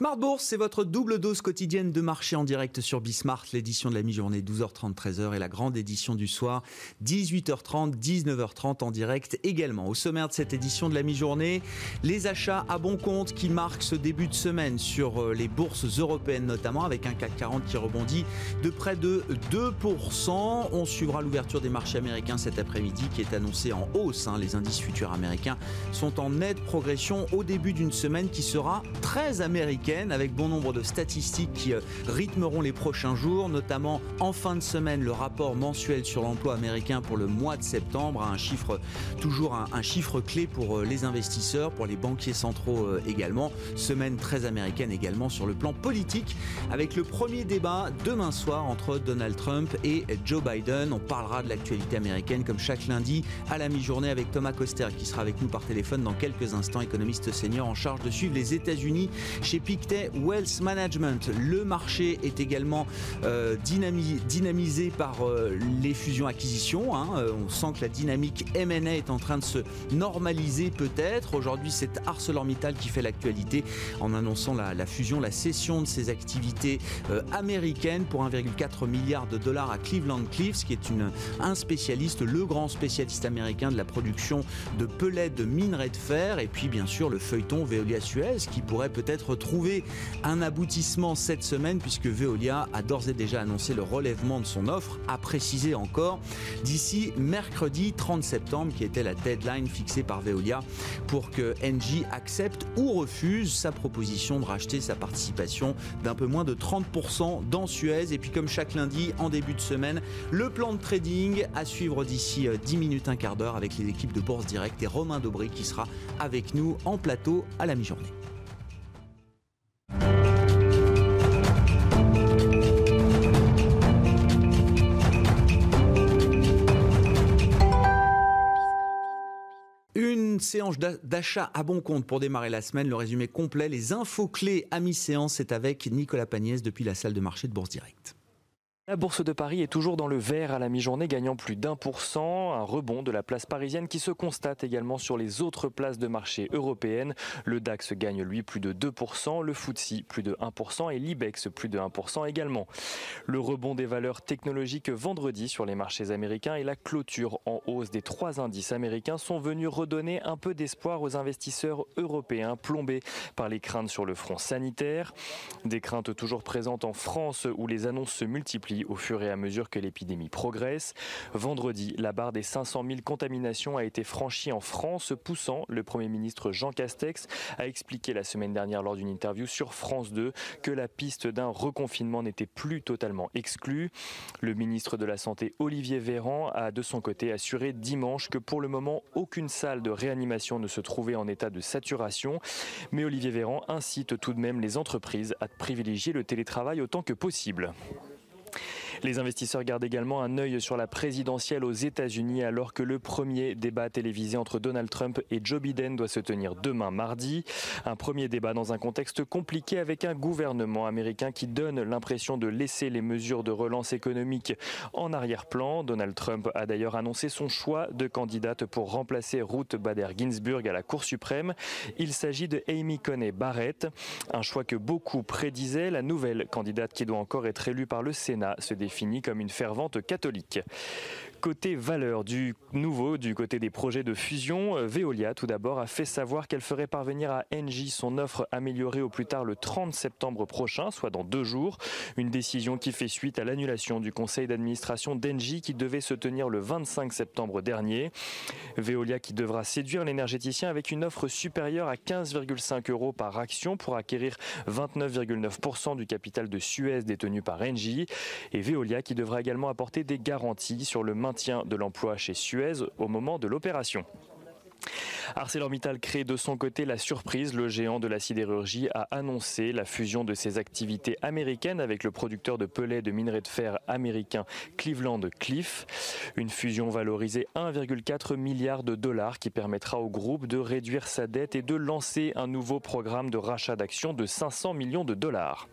Smart Bourse, c'est votre double dose quotidienne de marché en direct sur Bismart, l'édition de la mi-journée 12h30 13h et la grande édition du soir 18h30 19h30 en direct également. Au sommaire de cette édition de la mi-journée, les achats à bon compte qui marquent ce début de semaine sur euh, les bourses européennes notamment avec un CAC 40 qui rebondit de près de 2%. On suivra l'ouverture des marchés américains cet après-midi qui est annoncée en hausse. Hein. Les indices futurs américains sont en nette progression au début d'une semaine qui sera très américaine avec bon nombre de statistiques qui euh, rythmeront les prochains jours, notamment en fin de semaine le rapport mensuel sur l'emploi américain pour le mois de septembre, un chiffre toujours un, chiffre clé pour euh, les investisseurs, pour les banquiers centraux euh, également. Semaine très américaine également sur le plan politique, avec le premier débat demain soir entre Donald Trump et Joe Biden. On parlera de l'actualité américaine comme chaque lundi à la mi-journée avec Thomas Coster qui sera avec nous par téléphone dans quelques instants, économiste senior en charge de suivre les États-Unis chez Pic Wealth Management. Le marché est également euh, dynamisé par euh, les fusions-acquisitions. Hein. Euh, on sent que la dynamique M&A est en train de se normaliser peut-être. Aujourd'hui, c'est ArcelorMittal qui fait l'actualité en annonçant la, fusion, la cession de ses activités américaines pour 1,4 milliard de dollars à Cleveland Cliffs, qui est un spécialiste, le grand spécialiste américain de la production de pellets de minerais de fer. Et puis, bien sûr, le feuilleton Veolia Suez qui pourrait peut-être trouver un aboutissement cette semaine puisque Veolia a d'ores et déjà annoncé le relèvement de son offre, a précisé encore d'ici mercredi 30 septembre qui était la deadline fixée par Veolia pour que Engie accepte ou refuse sa proposition de racheter sa participation d'un peu moins de 30% dans Suez. Et puis comme chaque lundi en début de semaine, le plan de trading à suivre d'ici 10 euh, minutes, un quart d'heure avec les équipes de Bourse Direct et Romain Dobré qui sera avec nous en plateau à la mi-journée. Séance d'achat à bon compte pour démarrer la semaine. Le résumé complet, les infos clés à mi-séance, c'est avec Nicolas Pagnès depuis la salle de marché de Bourse Direct. La bourse de Paris est toujours dans le vert à la mi-journée, gagnant plus d'un pour cent. Un rebond de la place parisienne qui se constate également sur les autres places de marché européennes. Le DAX gagne lui plus de 2%, le FTSE plus de 1% et l'IBEX plus de 1% également. Le rebond des valeurs technologiques vendredi sur les marchés américains et la clôture en hausse des trois indices américains sont venus redonner un peu d'espoir aux investisseurs européens plombés par les craintes sur le front sanitaire. Des craintes toujours présentes en France où les annonces se multiplient au fur et à mesure que l'épidémie progresse. Vendredi, la barre des 500 000 contaminations a été franchie en France, poussant le Premier ministre Jean Castex à expliquer la semaine dernière lors d'une interview sur France 2 que la piste d'un reconfinement n'était plus totalement exclue. Le ministre de la Santé Olivier Véran a de son côté assuré dimanche que pour le moment aucune salle de réanimation ne se trouvait en état de saturation. Mais Olivier Véran incite tout de même les entreprises à privilégier le télétravail autant que possible. Les investisseurs gardent également un œil sur la présidentielle aux États-Unis alors que le premier débat télévisé entre Donald Trump et Joe Biden doit se tenir demain mardi. Un premier débat dans un contexte compliqué avec un gouvernement américain qui donne l'impression de laisser les mesures de relance économique en arrière-plan. Donald Trump a d'ailleurs annoncé son choix de candidate pour remplacer Ruth Bader Ginsburg à la Cour suprême. Il s'agit de Amy Coney Barrett, un choix que beaucoup prédisaient. La nouvelle candidate qui doit encore être élue par le Sénat se définit comme une fervente catholique. Côté valeur du nouveau, du côté des projets de fusion, euh, Veolia tout d'abord a fait savoir qu'elle ferait parvenir à Engie son offre améliorée au plus tard le 30 septembre prochain, soit dans deux jours. Une décision qui fait suite à l'annulation du conseil d'administration d'Engie qui devait se tenir le 25 septembre dernier. Veolia qui devra séduire l'énergéticien avec une offre supérieure à 15,5 euros par action pour acquérir 29,9% du capital de Suez détenu par Engie. Et Veolia qui devra également apporter des garanties sur le maintien de l'emploi chez Suez au moment de l'opération. ArcelorMittal crée de son côté la surprise. Le géant de la sidérurgie a annoncé la fusion de ses activités américaines avec le producteur de pellets de minerai de fer américain Cleveland Cliff. Une fusion valorisée 1,4 milliard de dollars qui permettra au groupe de réduire sa dette et de lancer un nouveau programme de rachat d'actions de 500 millions de dollars.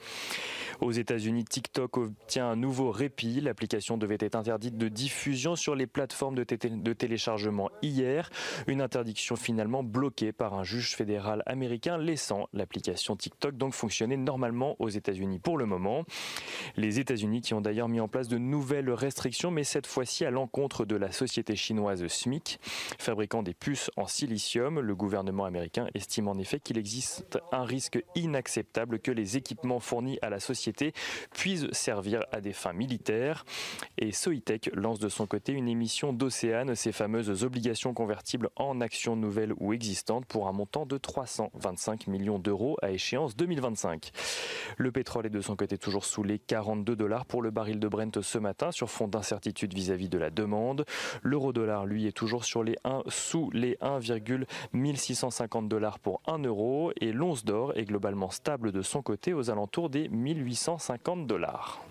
Aux États-Unis, TikTok obtient un nouveau répit. L'application devait être interdite de diffusion sur les plateformes de, téléchargement hier. Une interdiction finalement bloquée par un juge fédéral américain, laissant l'application TikTok donc fonctionner normalement aux États-Unis pour le moment. Les États-Unis qui ont d'ailleurs mis en place de nouvelles restrictions, mais cette fois-ci à l'encontre de la société chinoise SMIC, fabriquant des puces en silicium. Le gouvernement américain estime en effet qu'il existe un risque inacceptable que les équipements fournis à la société puisse servir à des fins militaires. Et Soitec lance de son côté une émission d'Océane, ces fameuses obligations convertibles en nouvelles ou existantes pour un montant de 325 millions d'euros à échéance 2025. Le pétrole est de son côté toujours sous les 42 dollars pour le baril de Brent ce matin sur fond d'incertitude vis-à-vis de la demande. L'euro dollar lui est toujours sur les 1, sous les 1,1650 dollars pour 1 euro et l'once d'or est globalement stable de son côté aux alentours des 1800 850 dollars.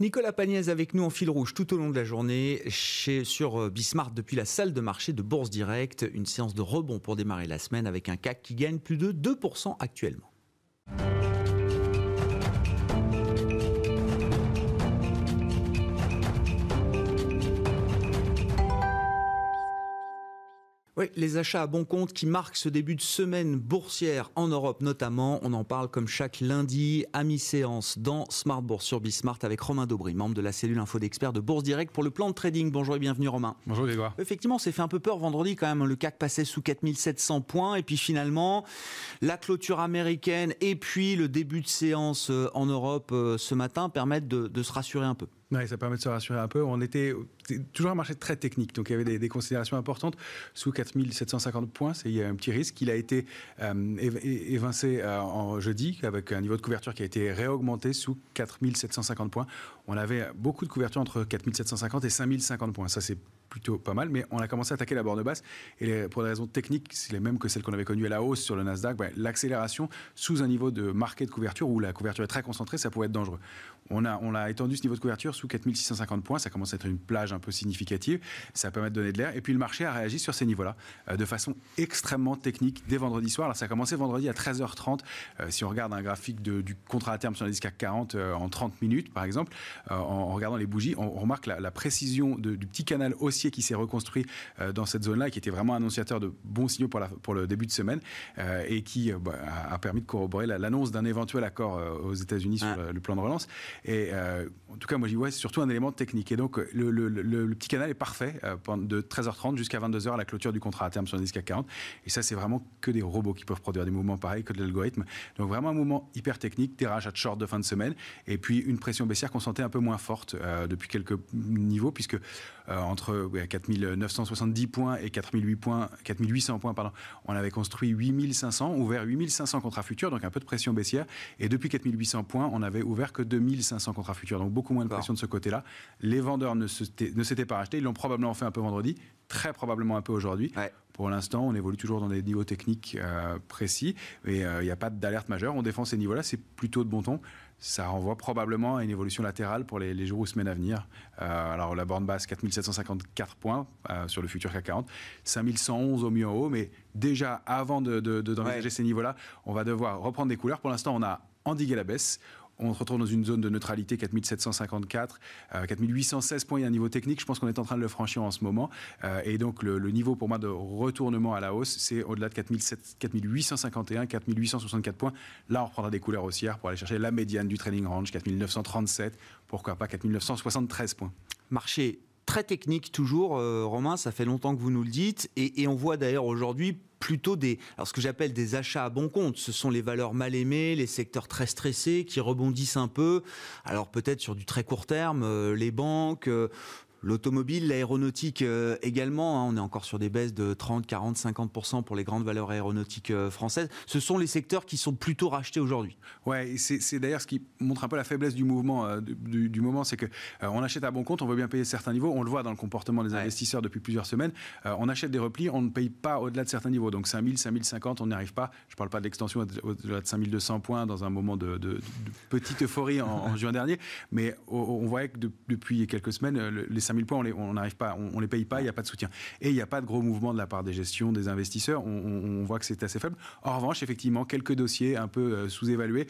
Nicolas Pagnès avec nous en fil rouge tout au long de la journée chez, sur euh, Bismarck depuis la salle de marché de Bourse Direct. Une séance de rebond pour démarrer la semaine avec un CAC qui gagne plus de 2% actuellement. Oui, les achats à bon compte qui marquent ce début de semaine boursière en Europe notamment. On en parle comme chaque lundi à mi-séance dans Smart Bourse sur Bismart avec Romain Daubry, membre de la cellule info d'experts de Bourse Direct pour le plan de trading. Bonjour et bienvenue Romain. Bonjour Grégoire. Effectivement, c'est fait un peu peur vendredi quand même. Le CAC passait sous 4700 points et puis finalement, la clôture américaine et puis le début de séance euh, en Europe euh, ce matin permettent de se rassurer un peu. Oui, ça permet de se rassurer un peu. On était toujours un marché très technique, donc il y avait des, considérations importantes. Sous 4750 points, il y a un petit risque. Il a été euh, évincé euh, en jeudi avec un niveau de couverture qui a été réaugmenté sous 4750 points. On avait beaucoup de couverture entre 4750 et 5050 points. Ça, c'est plutôt pas mal, mais on a commencé à attaquer la borne basse. Et pour des raisons techniques, c'est les mêmes que celles qu'on avait connues à la hausse sur le Nasdaq. Ben, l'accélération sous un niveau de marqué de couverture où la couverture est très concentrée, ça pouvait être dangereux. On a, on a étendu ce niveau de couverture sous 4650 points. Ça commence à être une plage un peu significative. Ça permet de donner de l'air. Et puis le marché a réagi sur ces niveaux-là euh, de façon extrêmement technique dès vendredi soir. Alors ça a commencé vendredi à 13h30. Euh, si on regarde un graphique du contrat à terme sur l'indice CAC 40 euh, en 30 minutes, par exemple, en, regardant les bougies, on, remarque la, précision du petit canal haussier qui s'est reconstruit euh, dans cette zone-là, qui était vraiment annonciateur de bons signaux pour, la, pour le début de semaine euh, et qui euh, bah, a, permis de corroborer l'annonce d'un éventuel accord aux États-Unis sur le, plan de relance. Et en tout cas, moi, j'y vois surtout un élément technique. Et donc, le, petit canal est parfait de 13h30 jusqu'à 22h à la clôture du contrat à terme sur l'indice CAC 40. Et ça, c'est vraiment que des robots qui peuvent produire des mouvements pareils, que de l'algorithme. Donc, vraiment un mouvement hyper technique, des rachats de short de fin de semaine, et puis une pression baissière qu'on sentait un peu moins forte depuis quelques niveaux, puisque entre 4970 points et 4008 points, 4800 points, pardon, on avait construit 8500, ouvert 8500 contrats futurs, donc un peu de pression baissière. Et depuis 4800 points, on avait ouvert que 2500 contrats futurs, donc beaucoup moins de pression de ce côté-là. Les vendeurs ne s'étaient pas rachetés, ils l'ont probablement fait un peu vendredi, très probablement un peu aujourd'hui. Pour l'instant, on évolue toujours dans des niveaux techniques euh, précis et euh, il n'y a pas d'alerte majeure. On défend ces niveaux-là, c'est plutôt de bon ton ça renvoie probablement à une évolution latérale pour les, jours ou semaines à venir. Euh, alors la borne basse, 4754 points euh, sur le futur CAC 40, 5111 au mieux en haut, mais déjà avant d'envisager de, ces niveaux-là, on va devoir reprendre des couleurs. Pour l'instant, on a endigué la baisse on se retrouve dans une zone de neutralité 4754, 4816 euh, points, il y a un niveau technique, je pense qu'on est en train de le franchir en ce moment. Euh, et donc le, niveau pour moi de retournement à la hausse, c'est au-delà de 4851, 4864 points. Là, on reprendra des couleurs haussières pour aller chercher la médiane du trading range, 4937, pourquoi pas 4973 points. Marché très technique toujours, euh, Romain, ça fait longtemps que vous nous le dites, et on voit d'ailleurs aujourd'hui plutôt des, alors ce que j'appelle des achats à bon compte. Ce sont les valeurs mal aimées, les secteurs très stressés qui rebondissent un peu. Alors peut-être sur du très court terme, euh, les banques. Euh, L'automobile, l'aéronautique euh, également, hein, on est encore sur des baisses de 30, 40, 50% pour les grandes valeurs aéronautiques euh, françaises. Ce sont les secteurs qui sont plutôt rachetés aujourd'hui. Ouais, c'est d'ailleurs ce qui montre un peu la faiblesse du mouvement euh, du, moment, c'est que on achète à bon compte, on veut bien payer certains niveaux, on le voit dans le comportement des investisseurs depuis plusieurs semaines. on achète des replis, on ne paye pas au-delà de certains niveaux. Donc 5000, 5050, on n'y arrive pas. Je ne parle pas de l'extension au-delà de 5200 points dans un moment de, petite euphorie en, juin dernier, mais on, voit que depuis quelques semaines, les 5000 points, on n'arrive pas, on, ne les paye pas, il n'y a pas de soutien. Et il n'y a pas de gros mouvement de la part des gestions, des investisseurs. On, voit que c'est assez faible. En revanche, effectivement, quelques dossiers un peu euh, sous-évalués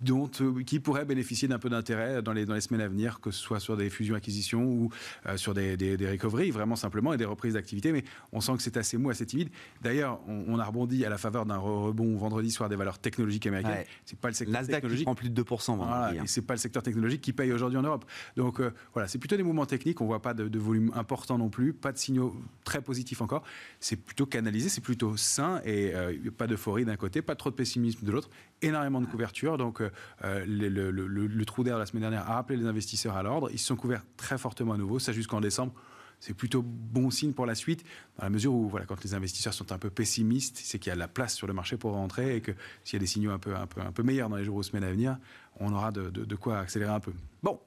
dont, euh, qui pourraient bénéficier d'un peu d'intérêt dans les, dans les semaines à venir, que ce soit sur des fusions-acquisitions ou euh, sur des, des, des, recoveries, vraiment simplement, et des reprises d'activité. Mais on sent que c'est assez mou, assez timide. D'ailleurs, on, a rebondi à la faveur d'un rebond vendredi soir des valeurs technologiques américaines. C'est pas le secteur Nasdaq technologique. prend plus de 2%. Voilà, hein. et c'est pas le secteur technologique qui paye aujourd'hui en Europe. Donc euh, voilà, c'est plutôt des mouvements techniques. On voit pas de, de, volume important non plus, pas de signaux très positifs encore. C'est plutôt canalisé, c'est plutôt sain et pas d'euphorie d'un côté, pas trop de pessimisme de l'autre, énormément de couverture. Donc les le, trou d'air de la semaine dernière a rappelé les investisseurs à l'ordre. Ils se sont couverts très fortement à nouveau, ça jusqu'en décembre. C'est plutôt bon signe pour la suite, dans la mesure où, voilà, quand les investisseurs sont un peu pessimistes, c'est qu'il y a de la place sur le marché pour rentrer et que s'il y a des signaux un peu, un peu, un peu meilleurs dans les jours ou semaines à venir, on aura de, de quoi accélérer un peu. Bon,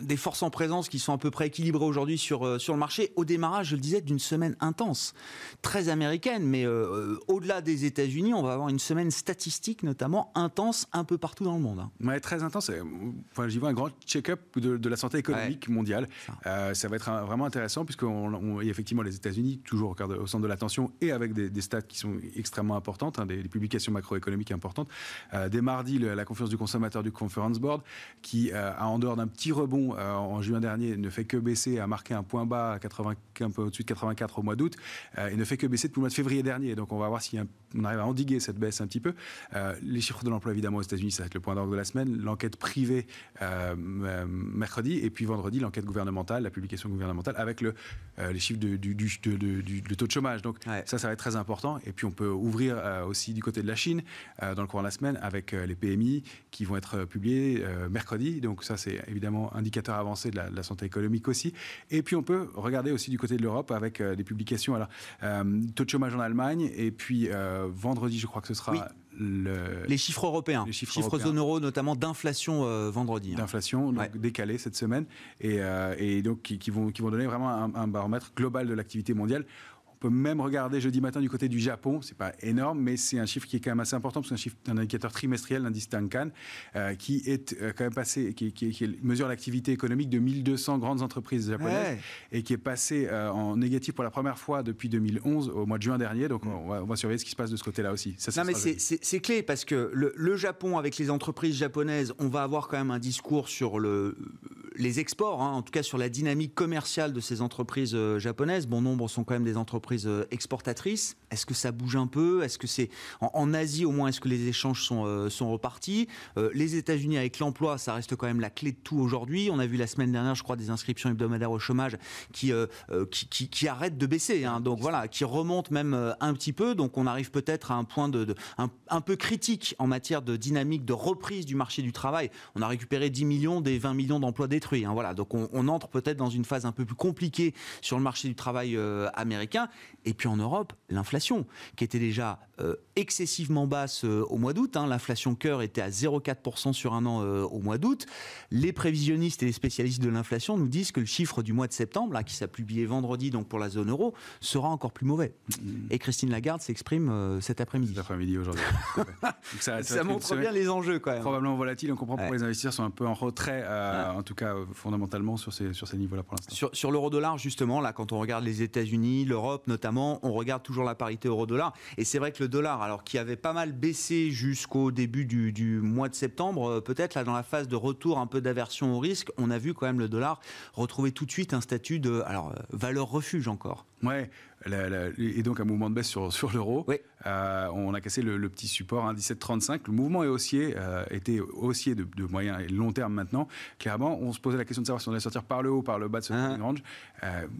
des forces en présence qui sont à peu près équilibrées aujourd'hui sur, euh, sur le marché. Au démarrage, je le disais, d'une semaine intense, très américaine, mais euh, euh, au-delà des États-Unis, on va avoir une semaine statistique notamment intense un peu partout dans le monde. Hein. très intense. Enfin, J'y vois un grand check-up de, la santé économique mondiale. Ça. va être vraiment intéressant puisque on, effectivement les États-Unis toujours au centre de l'attention et avec des, stats qui sont extrêmement importantes, hein, des, publications macroéconomiques importantes. dès mardi, la confiance du consommateur du Conference Board qui, a en dehors d'un petit rebond euh, en juin dernier ne fait que baisser, a marqué un point bas à 80, un peu au-dessus de 84 au mois d'août, euh, et ne fait que baisser depuis le mois de février dernier. Donc on va voir si on arrive à endiguer cette baisse un petit peu. Euh, les chiffres de l'emploi, évidemment, aux États-Unis, ça va être le point d'orgue de la semaine. L'enquête privée mercredi, et puis vendredi, l'enquête gouvernementale, la publication gouvernementale avec le, les chiffres du, du, taux de chômage. Donc ça, ça va être très important. Et puis on peut ouvrir aussi du côté de la Chine dans le courant de la semaine avec les PMI qui vont être publiés mercredi. Donc ça, c'est évidemment indicateur avancé de la, santé économique aussi. Et puis on peut regarder aussi du côté de l'Europe avec euh, des publications. Alors, euh, taux de chômage en Allemagne, et puis euh, vendredi, je crois que ce sera. Le... les chiffres européens, les chiffres, zone euro, notamment d'inflation vendredi. Hein. D'inflation, donc décalée cette semaine, et, et donc qui, vont, qui vont donner vraiment un, un baromètre global de l'activité mondiale peut même regarder jeudi matin du côté du Japon. C'est pas énorme, mais c'est un chiffre qui est quand même assez important parce que c'est un chiffre d'un indicateur trimestriel, l'indice Tankan, euh, qui est euh, quand même passé, qui, mesure l'activité économique de 1200 grandes entreprises japonaises et qui est passé euh, en négatif pour la première fois depuis 2011 au mois de juin dernier. Donc on, va, surveiller ce qui se passe de ce côté-là aussi. Ça, non, mais c'est clé parce que le, le, Japon avec les entreprises japonaises, on va avoir quand même un discours sur le les exports, hein, en tout cas sur la dynamique commerciale de ces entreprises euh, japonaises. Bon nombre sont quand même des entreprises euh, exportatrices. Est-ce que ça bouge un peu? Est-ce que c'est en, Asie au moins Est-ce que les échanges sont, euh, sont repartis? Les États-Unis avec l'emploi, ça reste quand même la clé de tout aujourd'hui. On a vu la semaine dernière, je crois, des inscriptions hebdomadaires au chômage qui qui, qui, arrêtent de baisser. Hein. donc voilà, qui remontent même un petit peu. Donc on arrive peut-être à un point de, un, un, peu critique en matière de dynamique de reprise du marché du travail. On a récupéré 10 millions des 20 millions d'emplois Hein, voilà, donc on, entre peut-être dans une phase un peu plus compliquée sur le marché du travail euh, américain. Et puis en Europe, l'inflation, qui était déjà euh, excessivement basse euh, au mois d'août. Hein. L'inflation cœur était à 0,4% sur un an au mois d'août. Les prévisionnistes et les spécialistes de l'inflation nous disent que le chiffre du mois de septembre, là, qui s'est publié vendredi donc pour la zone euro, sera encore plus mauvais. Et Christine Lagarde s'exprime cet après-midi. Cet après-midi aujourd'hui. ça, ça, montre bien les enjeux quand même. Probablement volatile. On comprend pourquoi les investisseurs sont un peu en retrait, en tout cas fondamentalement sur ces, sur ces niveaux-là pour l'instant. Sur, sur l'euro-dollar, justement, là, quand on regarde les États-Unis, l'Europe notamment, on regarde toujours la parité euro-dollar. Et c'est vrai que le dollar, alors qui avait pas mal baissé jusqu'au début du, mois de septembre, euh, peut-être là dans la phase de retour un peu d'aversion au risque, on a vu quand même le dollar retrouver tout de suite un statut de alors, euh, valeur refuge encore. Ouais, et donc un mouvement de baisse sur, sur l'euro. on a cassé le, petit support 1,1735. Le mouvement est haussier, était haussier de, moyen et long terme maintenant. Clairement, on se posait la question de savoir si on allait sortir par le haut, par le bas de ce ah. range.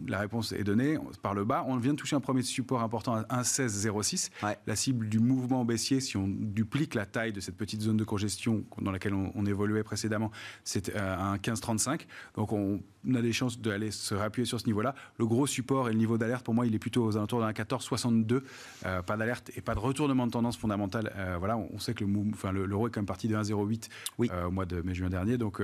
la réponse est donnée par le bas. On vient de toucher un premier support important à 1,1606. La cible du mouvement baissier, si on duplique la taille de cette petite zone de congestion dans laquelle on, évoluait précédemment, c'est un 15,35. Donc on a des chances d'aller se réappuyer sur ce niveau-là. Le gros support et le niveau d'alerte, pour moi, il est plutôt aux alentours d'un 14,62. Euh, pas d'alerte et pas de retournement de tendance fondamentale. Euh, voilà, on, sait que le enfin, l'euro est quand même parti de 1,08 oui. Euh, au mois de mai-juin dernier. Donc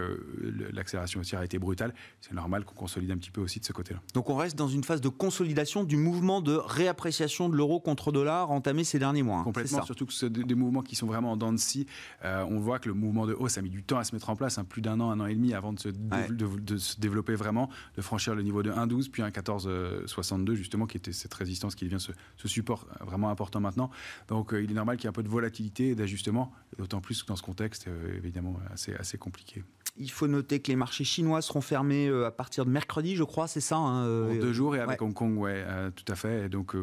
l'accélération aussi a été brutale. C'est normal qu'on consolide un petit peu aussi de ce côté-là. Donc on reste dans une phase de consolidation du mouvement de réappréciation de l'euro contre dollar entamé ces derniers mois. Hein, Complètement, surtout que c'est des, mouvements qui sont vraiment en dents de scie. on voit que le mouvement de hausse a mis du temps à se mettre en place, hein, plus d'un an, un an et demi avant de se, de se développer vraiment, de franchir le niveau de 1,12 puis un 14,62 justement, qui était cette résistance qui devient ce, support vraiment important maintenant. Donc euh, il est normal qu'il y ait un peu de volatilité et d'ajustement, d'autant plus que dans ce contexte euh, évidemment assez, assez compliqué. Il faut noter que les marchés chinois seront fermés euh, à partir de mercredi, je crois, c'est ça hein, deux jours et avec Hong Kong, ouais, tout à fait. Et donc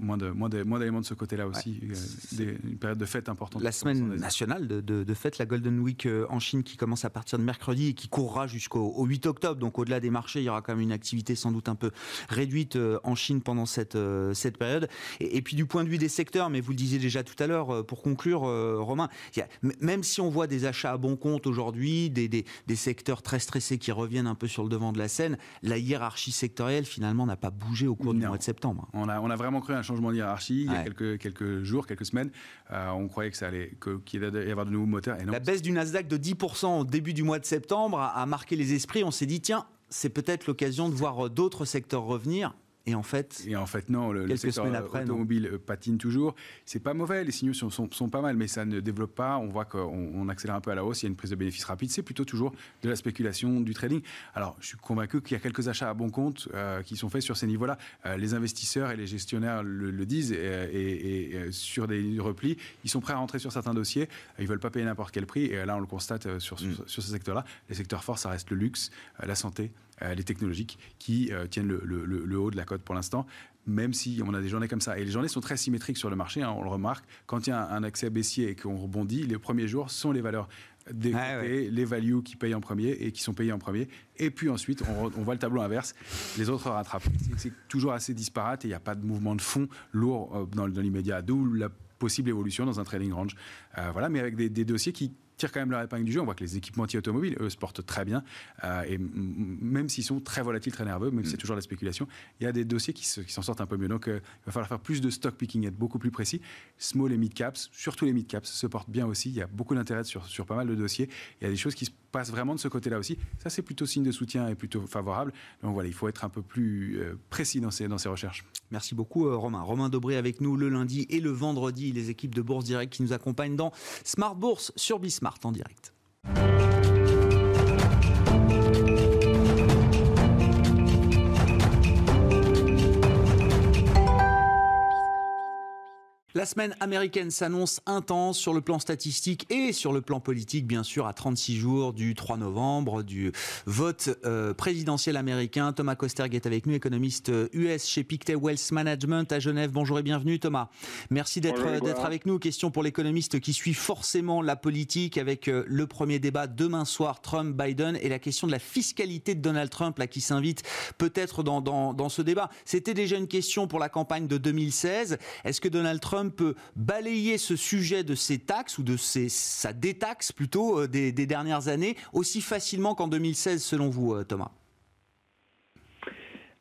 moins de moins d'éléments de ce côté-là aussi, euh, une période de fête importante. La semaine nationale de, de, fête, la Golden Week euh, en Chine qui commence à partir de mercredi et qui courra jusqu'au 8 octobre. Donc au-delà des marchés, il y aura quand même une activité sans doute un peu réduite euh, en Chine pendant cette cette période. Et, puis du point de vue des secteurs, mais vous le disiez déjà tout à l'heure pour conclure, Romain, même si on voit des achats à bon compte aujourd'hui, des, des, des secteurs très stressés qui reviennent un peu sur le devant de la scène, la hiérarchie sectorielle finalement n'a pas bougé au cours du mois de septembre. On a on a vraiment cru un changement de hiérarchie il y a quelques, quelques jours, quelques semaines. Euh, on croyait que ça allait, qu'il allait y avoir de nouveaux moteurs. Et non. La baisse du Nasdaq de 10% au début du mois de septembre a marqué les esprits. On s'est dit, tiens, c'est peut-être l'occasion de voir d'autres secteurs revenir. Et en fait, et en fait non, le, secteur automobile euh, patine toujours. C'est pas mauvais, les signaux sont, sont, pas mal, mais ça ne développe pas. On voit qu'on accélère un peu à la hausse, il y a une prise de bénéfices rapide. C'est plutôt toujours de la spéculation, du trading. Alors, je suis convaincu qu'il y a quelques achats à bon compte euh, qui sont faits sur ces niveaux-là. Euh, les investisseurs et les gestionnaires le, disent, et, sur des replis, ils sont prêts à rentrer sur certains dossiers. Ils veulent pas payer n'importe quel prix. Et là, on le constate sur, sur, mm. sur ce secteur-là. Les secteurs forts, ça reste le luxe, la santé, les technologiques qui euh, tiennent le, haut de la cote pour l'instant même si on a des journées comme ça. Et les journées sont très symétriques sur le marché, hein, on le remarque. Quand il y a un accès baissier et qu'on rebondit, les premiers jours sont les valeurs des ah les values qui payent en premier et qui sont payés en premier. Et puis ensuite, on, voit le tableau inverse, les autres rattrapent. C'est toujours assez disparate et il n'y a pas de mouvement de fond lourd euh, dans, l'immédiat, d'où la possible évolution dans un trading range. voilà, mais avec des dossiers qui tirent quand même leur épingle du jeu. On voit que les équipementiers automobiles, eux, se portent très bien. Euh, et même s'ils sont très volatiles, très nerveux, même si c'est mm. toujours la spéculation, il y a des dossiers qui s'en sortent un peu mieux. Donc, euh, il va falloir faire plus de stock picking, être beaucoup plus précis. Small et mid caps, surtout les mid caps, se portent bien aussi. Il y a beaucoup d'intérêt sur, sur pas mal de dossiers. Il y a des choses qui se passent vraiment de ce côté-là aussi. Ça, c'est plutôt signe de soutien et plutôt favorable. Donc voilà, il faut être un peu plus euh, précis dans ces, dans ces recherches. Merci beaucoup, Romain. Romain Dobré avec nous le lundi et le vendredi, les équipes de Bourse Direct qui nous accompagnent dans Smart Bourse sur Bismarck en direct. La semaine américaine s'annonce intense sur le plan statistique et sur le plan politique, bien sûr, à 36 jours du 3 novembre, du vote euh, présidentiel américain. Thomas Kosterg est avec nous, économiste US euh, chez Pictet Wealth Management à Genève. Bonjour et bienvenue Thomas. Merci d'être avec nous. Question pour l'économiste qui suit forcément la politique avec euh, le premier débat demain soir, Trump-Biden, et la question de la fiscalité de Donald Trump là, qui s'invite peut-être dans, dans, dans ce débat. C'était déjà une question pour la campagne de 2016. Est-ce que Donald Trump peut balayer ce sujet de ces taxes ou de sa détaxe plutôt euh, des, dernières années aussi facilement qu'en 2016 selon vous, euh, Thomas?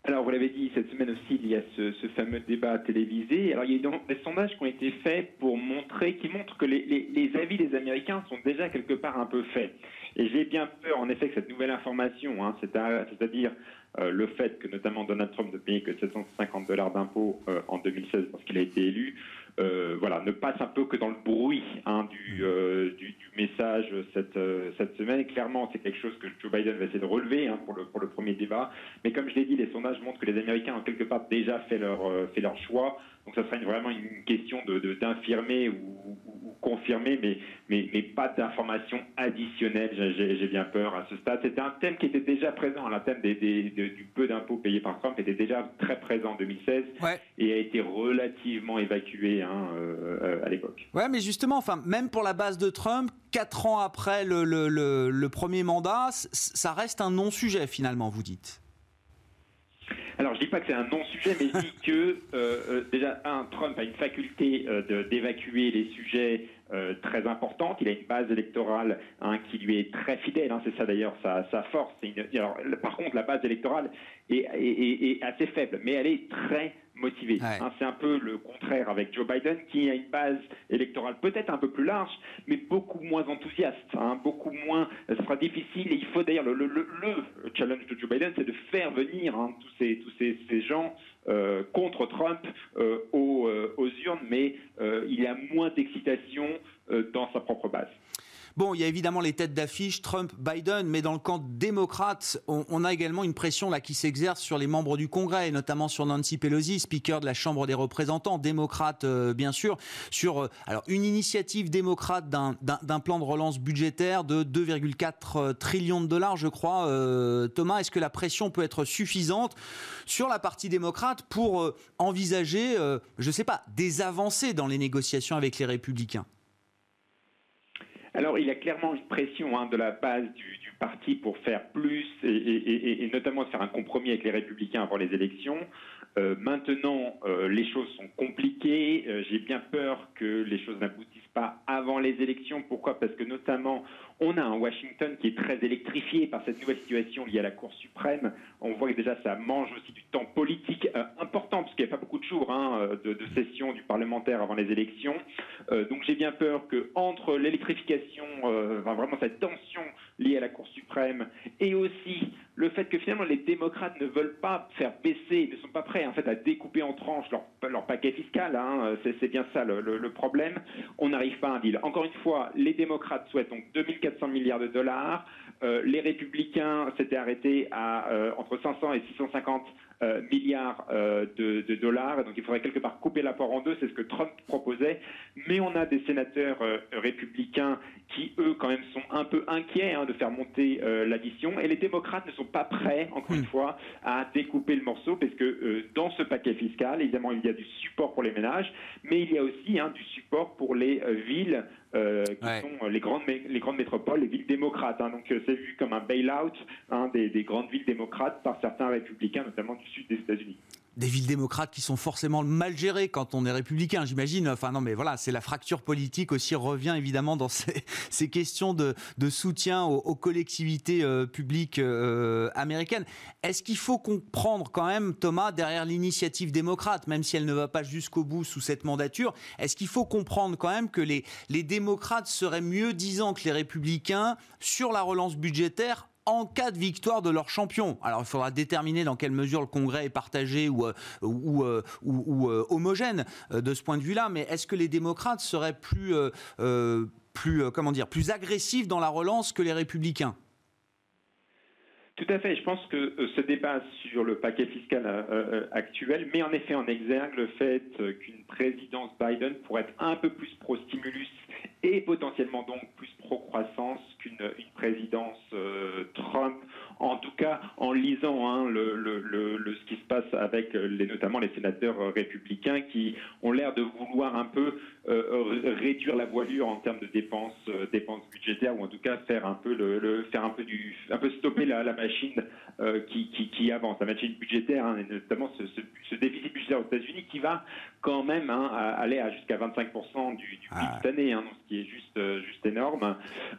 Alors, vous l'avez dit, cette semaine aussi, il y a ce, fameux débat télévisé. Alors, il y a des sondages qui ont été faits pour montrer, qui montrent que les, avis des Américains sont déjà quelque part un peu faits. Et j'ai bien peur, en effet, que cette nouvelle information, hein, c'est-à-dire euh, le fait que notamment Donald Trump ne payait que 750 dollars d'impôts en 2016 parce qu'il a été élu, voilà, ne passe un peu que dans le bruit hein, du, mm. euh, du, du, message cette, euh, cette semaine. Et clairement, c'est quelque chose que Joe Biden va essayer de relever hein, pour, le, pour le premier débat. Mais comme je l'ai dit, les sondages montrent que les Américains ont quelque part déjà fait leur, fait leur choix. Donc ça serait vraiment une question de, d'infirmer ou, ou, confirmé, mais, mais, mais pas d'informations additionnelles, j'ai bien peur à ce stade. C'était un thème qui était déjà présent, le thème des, du peu d'impôts payés par Trump était déjà très présent en 2016 et a été relativement évacué hein, euh, euh, à l'époque. Ouais, mais justement, enfin, même pour la base de Trump, quatre ans après le, le, le premier mandat, ça reste un non-sujet finalement, vous dites alors, je dis pas que c'est un non-sujet, mais je dis que euh, euh, déjà, un, Trump a une faculté euh, d'évacuer les sujets très importants. Il a une base électorale hein, qui lui est très fidèle. Hein, c'est ça d'ailleurs sa, force. alors, par contre, la base électorale est, assez faible, mais elle est très motivé. Hein, c'est un peu le contraire avec Joe Biden, qui a une base électorale peut-être un peu plus large, mais beaucoup moins enthousiaste, hein, beaucoup moins. Ce sera difficile. Et il faut d'ailleurs le, le, challenge de Joe Biden, c'est de faire venir hein, tous ces tous ces, ces gens euh, contre Trump euh, aux, euh, aux, urnes, mais il y a moins d'excitation dans sa propre base. Bon, il y a évidemment les têtes d'affiche, Trump, Biden, mais dans le camp démocrate, on, a également une pression là qui s'exerce sur les membres du Congrès, et notamment sur Nancy Pelosi, speaker de la Chambre des représentants, démocrate euh, bien sûr, sur euh, une initiative démocrate d'un plan de relance budgétaire de 2,4 euh, trillions de dollars, je crois. Thomas, est-ce que la pression peut être suffisante sur la partie démocrate pour envisager, je ne sais pas, des avancées dans les négociations avec les républicains? Alors, il y a clairement une pression hein, de la base du, parti pour faire plus et, et, notamment faire un compromis avec les républicains avant les élections. Euh, maintenant, euh, les choses sont compliquées. Euh, j'ai bien peur que les choses n'aboutissent pas avant les élections. Pourquoi? Parce que notamment, on a un Washington qui est très électrifié par cette nouvelle situation liée à la Cour suprême. On voit que déjà ça mange aussi du temps politique important, puisqu'il n'y a pas beaucoup de jours hein, de, de, session du parlementaire avant les élections. donc j'ai bien peur que entre l'électrification, vraiment cette tension liée à la Cour suprême, et aussi le fait que finalement les démocrates ne veulent pas faire baisser, ne sont pas prêts en fait à découper en tranches leur, leur paquet fiscal, hein, c'est bien ça le, problème, on n'arrive pas à un deal. Encore une fois, les démocrates souhaitent donc 2400 milliards de dollars, euh, les républicains s'étaient arrêtés à euh, entre 500 et 650 euh, milliards euh, de, dollars. Donc il faudrait quelque part couper l'apport en deux, c'est ce que Trump proposait. Mais on a des sénateurs euh, républicains qui, eux, quand même, sont un peu inquiets hein, de faire monter l'addition. Et les démocrates ne sont pas prêts, encore une hmm. fois, à découper le morceau, parce que dans ce paquet fiscal, évidemment, il y a du support pour les ménages, mais il y a aussi hein, du support pour les villes euh, qui sont les grandes, les grandes métropoles, les villes démocrates. Hein. Donc euh, c'est vu comme un bail-out hein, des, des, grandes villes démocrates par certains républicains, notamment du sud des États-Unis des villes démocrates qui sont forcément mal gérées quand on est républicain, j'imagine. Enfin non, mais voilà, c'est la fracture politique aussi revient évidemment dans ces, questions de, de, soutien aux, collectivités euh, publiques euh, américaines. Est-ce qu'il faut comprendre quand même, Thomas, derrière l'initiative démocrate, même si elle ne va pas jusqu'au bout sous cette mandature, est-ce qu'il faut comprendre quand même que les, les démocrates seraient mieux disant que les républicains sur la relance budgétaire en cas de victoire de leur champion. Alors il faudra déterminer dans quelle mesure le Congrès est partagé ou, euh, euh, euh, homogène de ce point de vue-là, mais est-ce que les démocrates seraient plus, plus, comment dire, plus agressifs dans la relance que les républicains? Tout à fait. Je pense que ce débat sur le paquet fiscal actuel met en effet en exergue le fait qu'une présidence Biden pourrait être un peu plus pro-stimulus et potentiellement donc plus pro-croissance qu'une une présidence euh, Trump. En tout cas, en lisant hein, le, le, le, ce qui se passe avec euh, les, notamment les sénateurs euh, républicains qui ont l'air de vouloir un peu réduire la voilure en termes de dépenses, dépenses budgétaires ou en tout cas faire un peu le, faire un peu du un peu stopper la, la machine qui, qui, qui, avance, la machine budgétaire, hein, et notamment ce, ce, déficit budgétaire aux États-Unis qui va quand même hein, aller à jusqu'à 25% du, du PIB cette année, ce qui est juste juste énorme.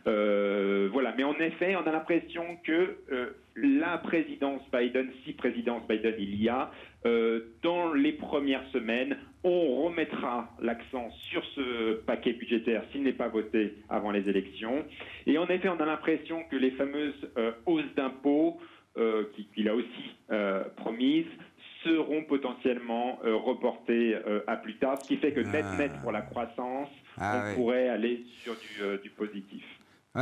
Euh, voilà, mais en effet, on a l'impression que euh, la présidence Biden, si présidence Biden il y a, euh, dans les premières semaines, on remettra l'accent sur ce paquet budgétaire s'il n'est pas voté avant les élections. Et en effet, on a l'impression que les fameuses hausses d'impôts qu'il a aussi promises seront potentiellement reportées à plus tard, ce qui fait que net-net ah. pour la croissance, ah on pourrait aller sur du positif.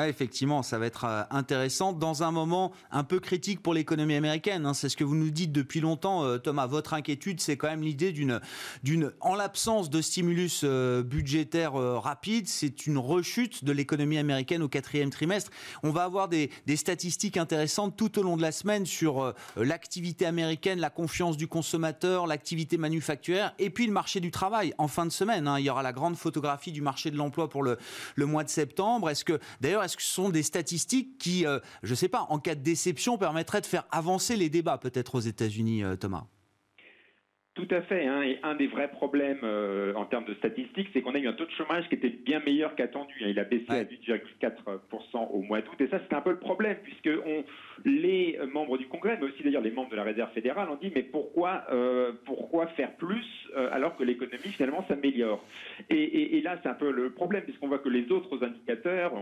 Effectivement, ça va être euh, intéressant dans un moment un peu critique pour l'économie américaine. Hein. C'est ce que vous nous dites depuis longtemps, euh, Thomas. Votre inquiétude, c'est quand même l'idée d'une, d'une, en l'absence de stimulus euh, budgétaire rapide, c'est une rechute de l'économie américaine au quatrième trimestre. On va avoir des, des statistiques intéressantes tout au long de la semaine sur l'activité américaine, la confiance du consommateur, l'activité manufacturière et puis le marché du travail en fin de semaine. Hein. Il y aura la grande photographie du marché de l'emploi pour le, le mois de septembre. Est-ce que, d'ailleurs, est-ce que ce sont des statistiques qui, euh, je ne sais pas, en cas de déception, permettraient de faire avancer les débats peut-être aux États-Unis, euh, Thomas? Tout à fait. Hein, et un des vrais problèmes euh, en termes de statistiques, c'est qu'on a eu un taux de chômage qui était bien meilleur qu'attendu. Hein. Il a baissé à 8,4% au mois d'août. Et ça, c'est un peu le problème, puisque on, les membres du Congrès, mais aussi d'ailleurs les membres de la Réserve fédérale, ont dit mais pourquoi, euh, pourquoi faire plus euh, alors que l'économie finalement s'améliore? Et, et, là, c'est un peu le problème, puisqu'on voit que les autres indicateurs,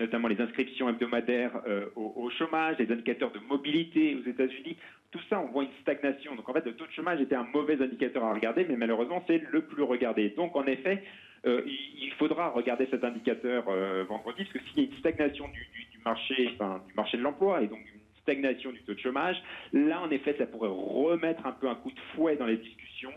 notamment les inscriptions hebdomadaires au, au chômage, les indicateurs de mobilité aux États-Unis, tout ça, on voit une stagnation. Donc en fait, le taux de chômage était un mauvais indicateur à regarder, mais malheureusement, c'est le plus regardé. Donc en effet, euh, il faudra regarder cet indicateur euh, vendredi, parce que s'il y a une stagnation du, marché, enfin, du marché de l'emploi et donc une stagnation du taux de chômage, là en effet, ça pourrait remettre un peu un coup de fouet dans les discussions.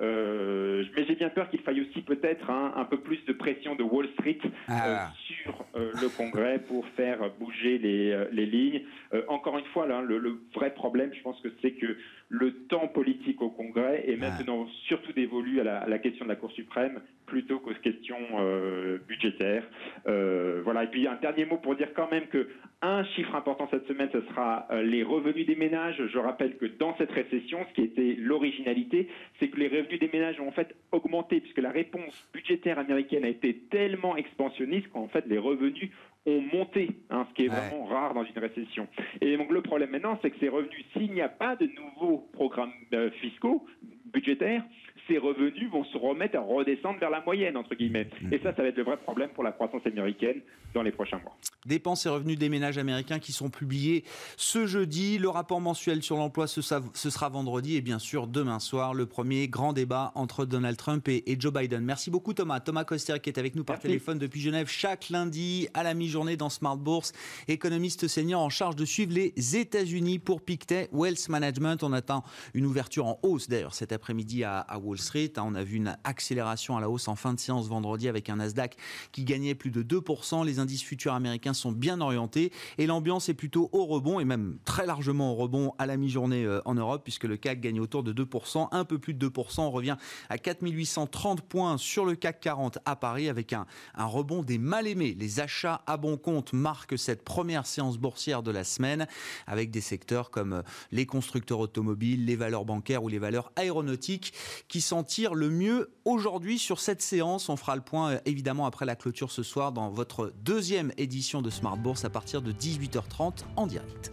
Euh, mais j'ai bien peur qu'il faille aussi peut-être un peu plus de pression de Wall Street ah. sur le Congrès pour faire bouger les, les lignes. encore une fois, là, le, le, vrai problème, je pense que c'est que le temps politique au Congrès est maintenant surtout dévolu à la, question de la Cour suprême plutôt qu'aux questions euh, budgétaires. Euh, voilà. Et puis un dernier mot pour dire quand même que un chiffre important cette semaine, ce sera euh, les revenus des ménages. Je rappelle que dans cette récession, ce qui était l'originalité, c'est que les revenus des ménages ont en fait augmenté puisque la réponse budgétaire américaine a été tellement expansionniste qu'en fait les revenus ont monté, hein, ce qui est vraiment rare dans une récession. Et donc le problème maintenant, c'est que ces revenus, s'il n'y a pas de nouveaux programmes euh, fiscaux, budgétaires, ces revenus vont se remettre à redescendre vers la moyenne, entre guillemets. Mm. Et ça, ça va être le vrai problème pour la croissance américaine dans les prochains mois. Dépenses et revenus des ménages américains qui sont publiés ce jeudi. Le rapport mensuel sur l'emploi, ce, sera vendredi. Et bien sûr, demain soir, le premier grand débat entre Donald Trump et, Joe Biden. Merci beaucoup, Thomas. Thomas Coster, qui est avec nous par téléphone depuis Genève chaque lundi à la mi-journée dans Smart Bourse. Économiste senior en charge de suivre les États-Unis pour Pictet Wealth Management. On attend une ouverture en hausse, d'ailleurs, cet après-midi à, Wall Street. Hein, on a vu une accélération à la hausse en fin de séance vendredi avec un Nasdaq qui gagnait plus de 2%. Les indices futurs américains sont bien orientés et l'ambiance est plutôt au rebond et même très largement au rebond à la mi-journée euh, en Europe puisque le CAC gagne autour de 2%, un peu plus de 2%. On revient à 4830 points sur le CAC 40 à Paris avec un, un rebond des mal aimés. Les achats à bon compte marquent cette première séance boursière de la semaine avec des secteurs comme euh, les constructeurs automobiles, les valeurs bancaires ou les valeurs aéronautiques qui s'en tirent le mieux aujourd'hui sur cette séance. On fera le point euh, évidemment après la clôture ce soir dans votre deuxième édition de Smart Bourse à partir de 18h30 en direct.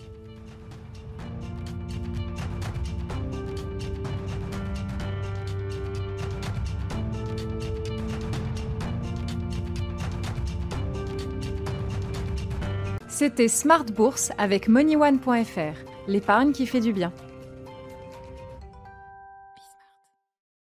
C'était Smart Bourse avec MoneyOne.fr, l'épargne qui fait du bien.